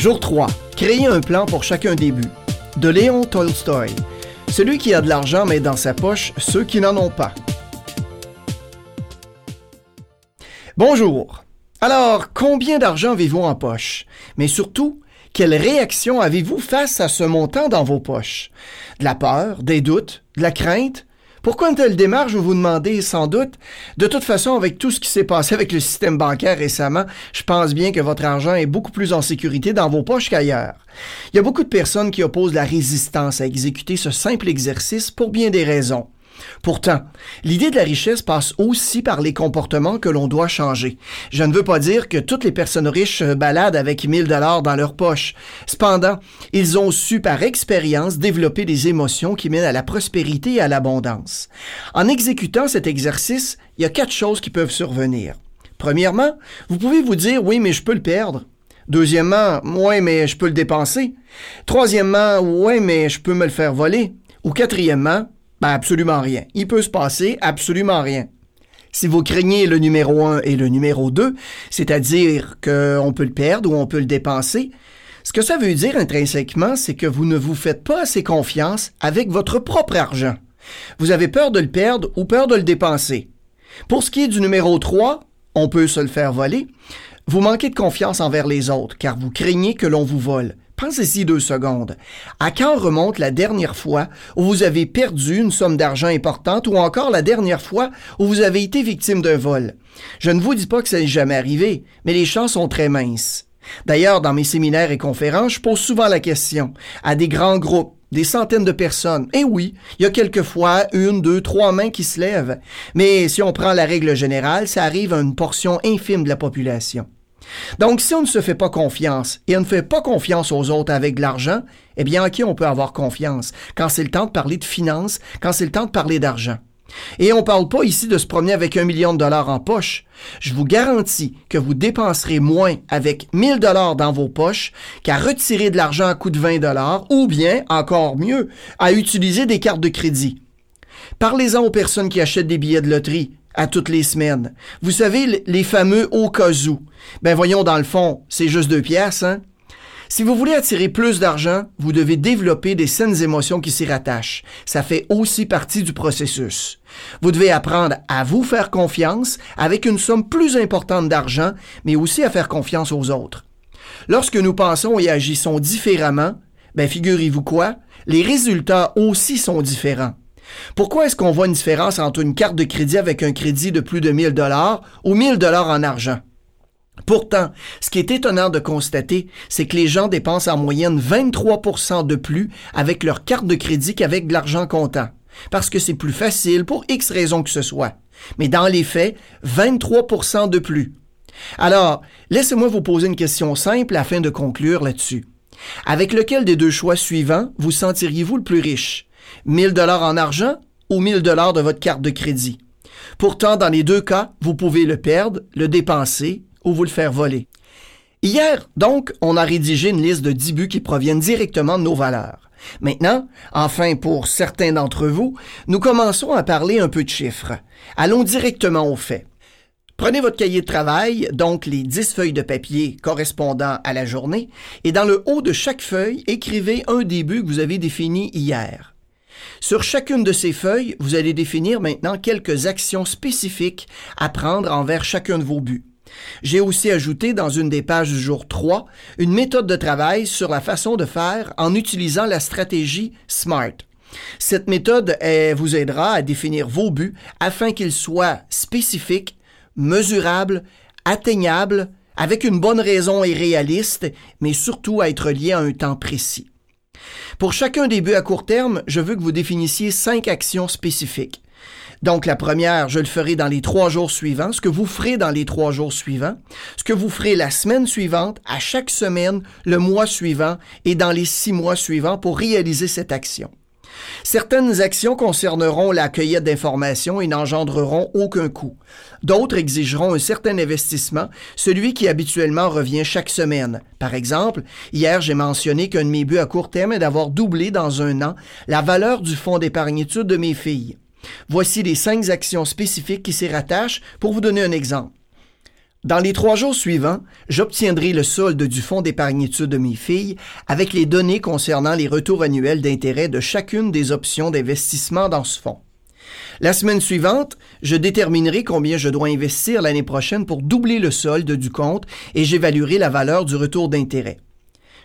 Jour 3. Créer un plan pour chacun des buts. De Léon Tolstoy. Celui qui a de l'argent met dans sa poche ceux qui n'en ont pas. Bonjour. Alors, combien d'argent avez-vous en poche? Mais surtout, quelle réaction avez-vous face à ce montant dans vos poches? De la peur, des doutes, de la crainte? Pourquoi une telle démarche, vous vous demandez sans doute? De toute façon, avec tout ce qui s'est passé avec le système bancaire récemment, je pense bien que votre argent est beaucoup plus en sécurité dans vos poches qu'ailleurs. Il y a beaucoup de personnes qui opposent la résistance à exécuter ce simple exercice pour bien des raisons. Pourtant, l'idée de la richesse passe aussi par les comportements que l'on doit changer. Je ne veux pas dire que toutes les personnes riches baladent avec 1000 dollars dans leur poche. Cependant, ils ont su par expérience développer des émotions qui mènent à la prospérité et à l'abondance. En exécutant cet exercice, il y a quatre choses qui peuvent survenir. Premièrement, vous pouvez vous dire oui, mais je peux le perdre. Deuxièmement, oui, mais je peux le dépenser. Troisièmement, oui, mais je peux me le faire voler. Ou quatrièmement, ben absolument rien. Il peut se passer absolument rien. Si vous craignez le numéro 1 et le numéro 2, c'est-à-dire qu'on peut le perdre ou on peut le dépenser, ce que ça veut dire intrinsèquement, c'est que vous ne vous faites pas assez confiance avec votre propre argent. Vous avez peur de le perdre ou peur de le dépenser. Pour ce qui est du numéro 3, on peut se le faire voler. Vous manquez de confiance envers les autres car vous craignez que l'on vous vole. Pensez-y deux secondes. À quand remonte la dernière fois où vous avez perdu une somme d'argent importante ou encore la dernière fois où vous avez été victime d'un vol? Je ne vous dis pas que ça n'est jamais arrivé, mais les chances sont très minces. D'ailleurs, dans mes séminaires et conférences, je pose souvent la question à des grands groupes, des centaines de personnes. Et oui, il y a quelquefois une, deux, trois mains qui se lèvent. Mais si on prend la règle générale, ça arrive à une portion infime de la population. Donc, si on ne se fait pas confiance et on ne fait pas confiance aux autres avec de l'argent, eh bien, à qui on peut avoir confiance? Quand c'est le temps de parler de finances, quand c'est le temps de parler d'argent? Et on ne parle pas ici de se promener avec un million de dollars en poche. Je vous garantis que vous dépenserez moins avec 1000 dollars dans vos poches qu'à retirer de l'argent à coût de 20 dollars ou bien, encore mieux, à utiliser des cartes de crédit. Parlez-en aux personnes qui achètent des billets de loterie à toutes les semaines. Vous savez, les fameux au cas où. Ben voyons, dans le fond, c'est juste deux pièces, hein? Si vous voulez attirer plus d'argent, vous devez développer des saines émotions qui s'y rattachent. Ça fait aussi partie du processus. Vous devez apprendre à vous faire confiance avec une somme plus importante d'argent, mais aussi à faire confiance aux autres. Lorsque nous pensons et agissons différemment, ben figurez-vous quoi? Les résultats aussi sont différents. Pourquoi est-ce qu'on voit une différence entre une carte de crédit avec un crédit de plus de 1000 dollars ou 1000 dollars en argent? Pourtant, ce qui est étonnant de constater, c'est que les gens dépensent en moyenne 23% de plus avec leur carte de crédit qu'avec de l'argent comptant. Parce que c'est plus facile pour X raisons que ce soit. Mais dans les faits, 23% de plus. Alors, laissez-moi vous poser une question simple afin de conclure là-dessus. Avec lequel des deux choix suivants vous sentiriez-vous le plus riche? 1000 dollars en argent ou 1000 dollars de votre carte de crédit. Pourtant, dans les deux cas, vous pouvez le perdre, le dépenser ou vous le faire voler. Hier, donc, on a rédigé une liste de 10 buts qui proviennent directement de nos valeurs. Maintenant, enfin pour certains d'entre vous, nous commençons à parler un peu de chiffres. Allons directement aux faits. Prenez votre cahier de travail, donc les 10 feuilles de papier correspondant à la journée, et dans le haut de chaque feuille, écrivez un des buts que vous avez défini hier. Sur chacune de ces feuilles, vous allez définir maintenant quelques actions spécifiques à prendre envers chacun de vos buts. J'ai aussi ajouté dans une des pages du jour 3 une méthode de travail sur la façon de faire en utilisant la stratégie SMART. Cette méthode vous aidera à définir vos buts afin qu'ils soient spécifiques, mesurables, atteignables, avec une bonne raison et réaliste, mais surtout à être liés à un temps précis. Pour chacun des buts à court terme, je veux que vous définissiez cinq actions spécifiques. Donc la première, je le ferai dans les trois jours suivants, ce que vous ferez dans les trois jours suivants, ce que vous ferez la semaine suivante, à chaque semaine, le mois suivant et dans les six mois suivants pour réaliser cette action. Certaines actions concerneront la cueillette d'informations et n'engendreront aucun coût. D'autres exigeront un certain investissement, celui qui habituellement revient chaque semaine. Par exemple, hier j'ai mentionné qu'un de mes buts à court terme est d'avoir doublé dans un an la valeur du fonds d'épargne-études de mes filles. Voici les cinq actions spécifiques qui s'y rattachent pour vous donner un exemple. Dans les trois jours suivants, j'obtiendrai le solde du fonds d'épargne de mes filles avec les données concernant les retours annuels d'intérêt de chacune des options d'investissement dans ce fonds. La semaine suivante, je déterminerai combien je dois investir l'année prochaine pour doubler le solde du compte et j'évaluerai la valeur du retour d'intérêt.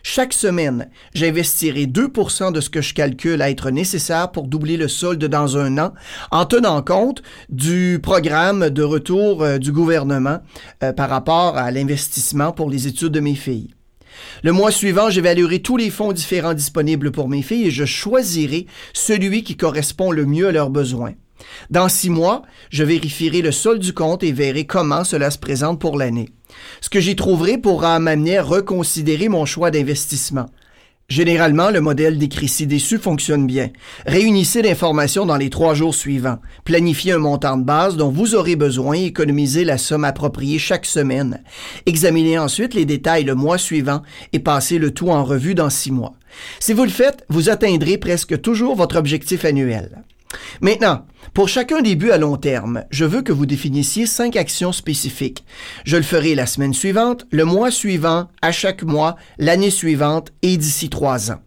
Chaque semaine, j'investirai 2% de ce que je calcule à être nécessaire pour doubler le solde dans un an, en tenant compte du programme de retour euh, du gouvernement euh, par rapport à l'investissement pour les études de mes filles. Le mois suivant, j'évaluerai tous les fonds différents disponibles pour mes filles et je choisirai celui qui correspond le mieux à leurs besoins. Dans six mois, je vérifierai le solde du compte et verrai comment cela se présente pour l'année. Ce que j'y trouverai pourra m'amener à reconsidérer mon choix d'investissement. Généralement, le modèle décrit ci-dessus fonctionne bien. Réunissez l'information dans les trois jours suivants. Planifiez un montant de base dont vous aurez besoin et économisez la somme appropriée chaque semaine. Examinez ensuite les détails le mois suivant et passez le tout en revue dans six mois. Si vous le faites, vous atteindrez presque toujours votre objectif annuel. Maintenant, pour chacun des buts à long terme, je veux que vous définissiez cinq actions spécifiques. Je le ferai la semaine suivante, le mois suivant, à chaque mois, l'année suivante et d'ici trois ans.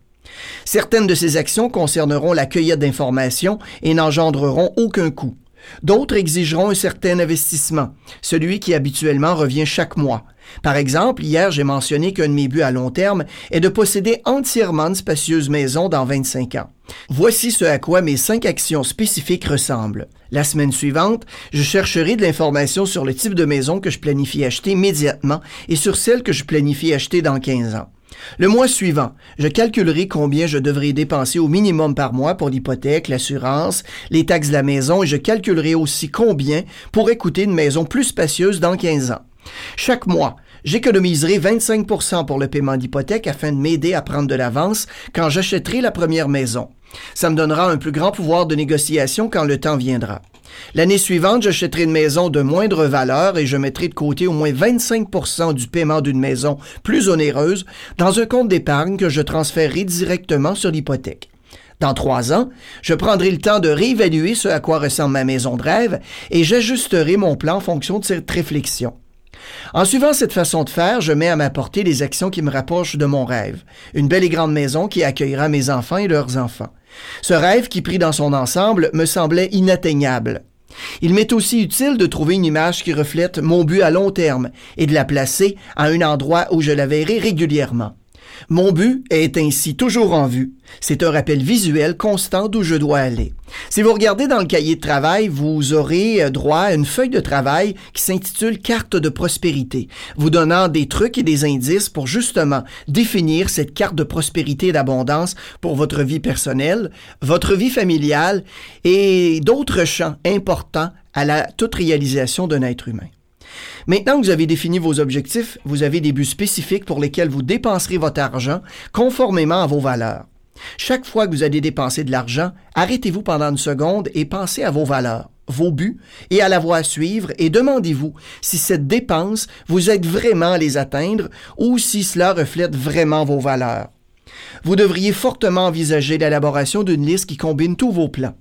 Certaines de ces actions concerneront la cueillette d'informations et n'engendreront aucun coût. D'autres exigeront un certain investissement, celui qui habituellement revient chaque mois. Par exemple, hier, j'ai mentionné qu'un de mes buts à long terme est de posséder entièrement une spacieuse maison dans 25 ans. Voici ce à quoi mes cinq actions spécifiques ressemblent. La semaine suivante, je chercherai de l'information sur le type de maison que je planifie acheter immédiatement et sur celle que je planifie acheter dans 15 ans. Le mois suivant, je calculerai combien je devrais dépenser au minimum par mois pour l'hypothèque, l'assurance, les taxes de la maison et je calculerai aussi combien pourrait coûter une maison plus spacieuse dans 15 ans. Chaque mois, j'économiserai 25% pour le paiement d'hypothèque afin de m'aider à prendre de l'avance quand j'achèterai la première maison. Ça me donnera un plus grand pouvoir de négociation quand le temps viendra. L'année suivante, j'achèterai une maison de moindre valeur et je mettrai de côté au moins 25% du paiement d'une maison plus onéreuse dans un compte d'épargne que je transférerai directement sur l'hypothèque. Dans trois ans, je prendrai le temps de réévaluer ce à quoi ressemble ma maison de rêve et j'ajusterai mon plan en fonction de cette réflexion. En suivant cette façon de faire, je mets à ma portée les actions qui me rapprochent de mon rêve. Une belle et grande maison qui accueillera mes enfants et leurs enfants. Ce rêve qui, pris dans son ensemble, me semblait inatteignable. Il m'est aussi utile de trouver une image qui reflète mon but à long terme et de la placer à un endroit où je la verrai régulièrement. Mon but est ainsi toujours en vue. C'est un rappel visuel constant d'où je dois aller. Si vous regardez dans le cahier de travail, vous aurez euh, droit à une feuille de travail qui s'intitule Carte de prospérité, vous donnant des trucs et des indices pour justement définir cette carte de prospérité et d'abondance pour votre vie personnelle, votre vie familiale et d'autres champs importants à la toute réalisation d'un être humain. Maintenant que vous avez défini vos objectifs, vous avez des buts spécifiques pour lesquels vous dépenserez votre argent conformément à vos valeurs. Chaque fois que vous allez dépenser de l'argent, arrêtez-vous pendant une seconde et pensez à vos valeurs, vos buts et à la voie à suivre et demandez-vous si cette dépense vous aide vraiment à les atteindre ou si cela reflète vraiment vos valeurs. Vous devriez fortement envisager l'élaboration d'une liste qui combine tous vos plans.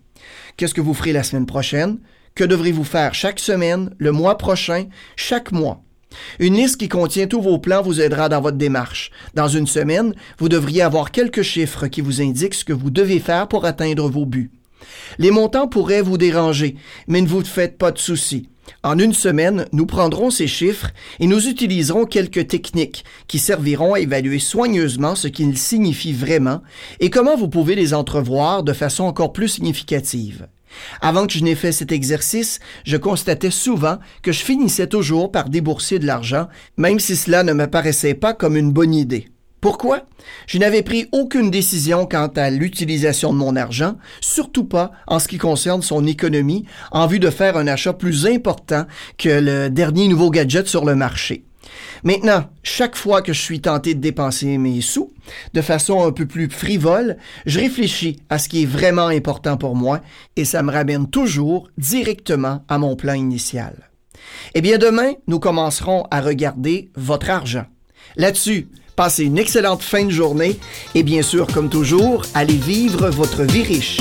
Qu'est-ce que vous ferez la semaine prochaine? Que devrez-vous faire chaque semaine, le mois prochain, chaque mois? Une liste qui contient tous vos plans vous aidera dans votre démarche. Dans une semaine, vous devriez avoir quelques chiffres qui vous indiquent ce que vous devez faire pour atteindre vos buts. Les montants pourraient vous déranger, mais ne vous faites pas de soucis. En une semaine, nous prendrons ces chiffres et nous utiliserons quelques techniques qui serviront à évaluer soigneusement ce qu'ils signifient vraiment et comment vous pouvez les entrevoir de façon encore plus significative. Avant que je n'ai fait cet exercice, je constatais souvent que je finissais toujours par débourser de l'argent, même si cela ne me paraissait pas comme une bonne idée. Pourquoi? Je n'avais pris aucune décision quant à l'utilisation de mon argent, surtout pas en ce qui concerne son économie, en vue de faire un achat plus important que le dernier nouveau gadget sur le marché. Maintenant, chaque fois que je suis tenté de dépenser mes sous de façon un peu plus frivole, je réfléchis à ce qui est vraiment important pour moi et ça me ramène toujours directement à mon plan initial. Eh bien, demain, nous commencerons à regarder votre argent. Là-dessus, passez une excellente fin de journée et bien sûr, comme toujours, allez vivre votre vie riche.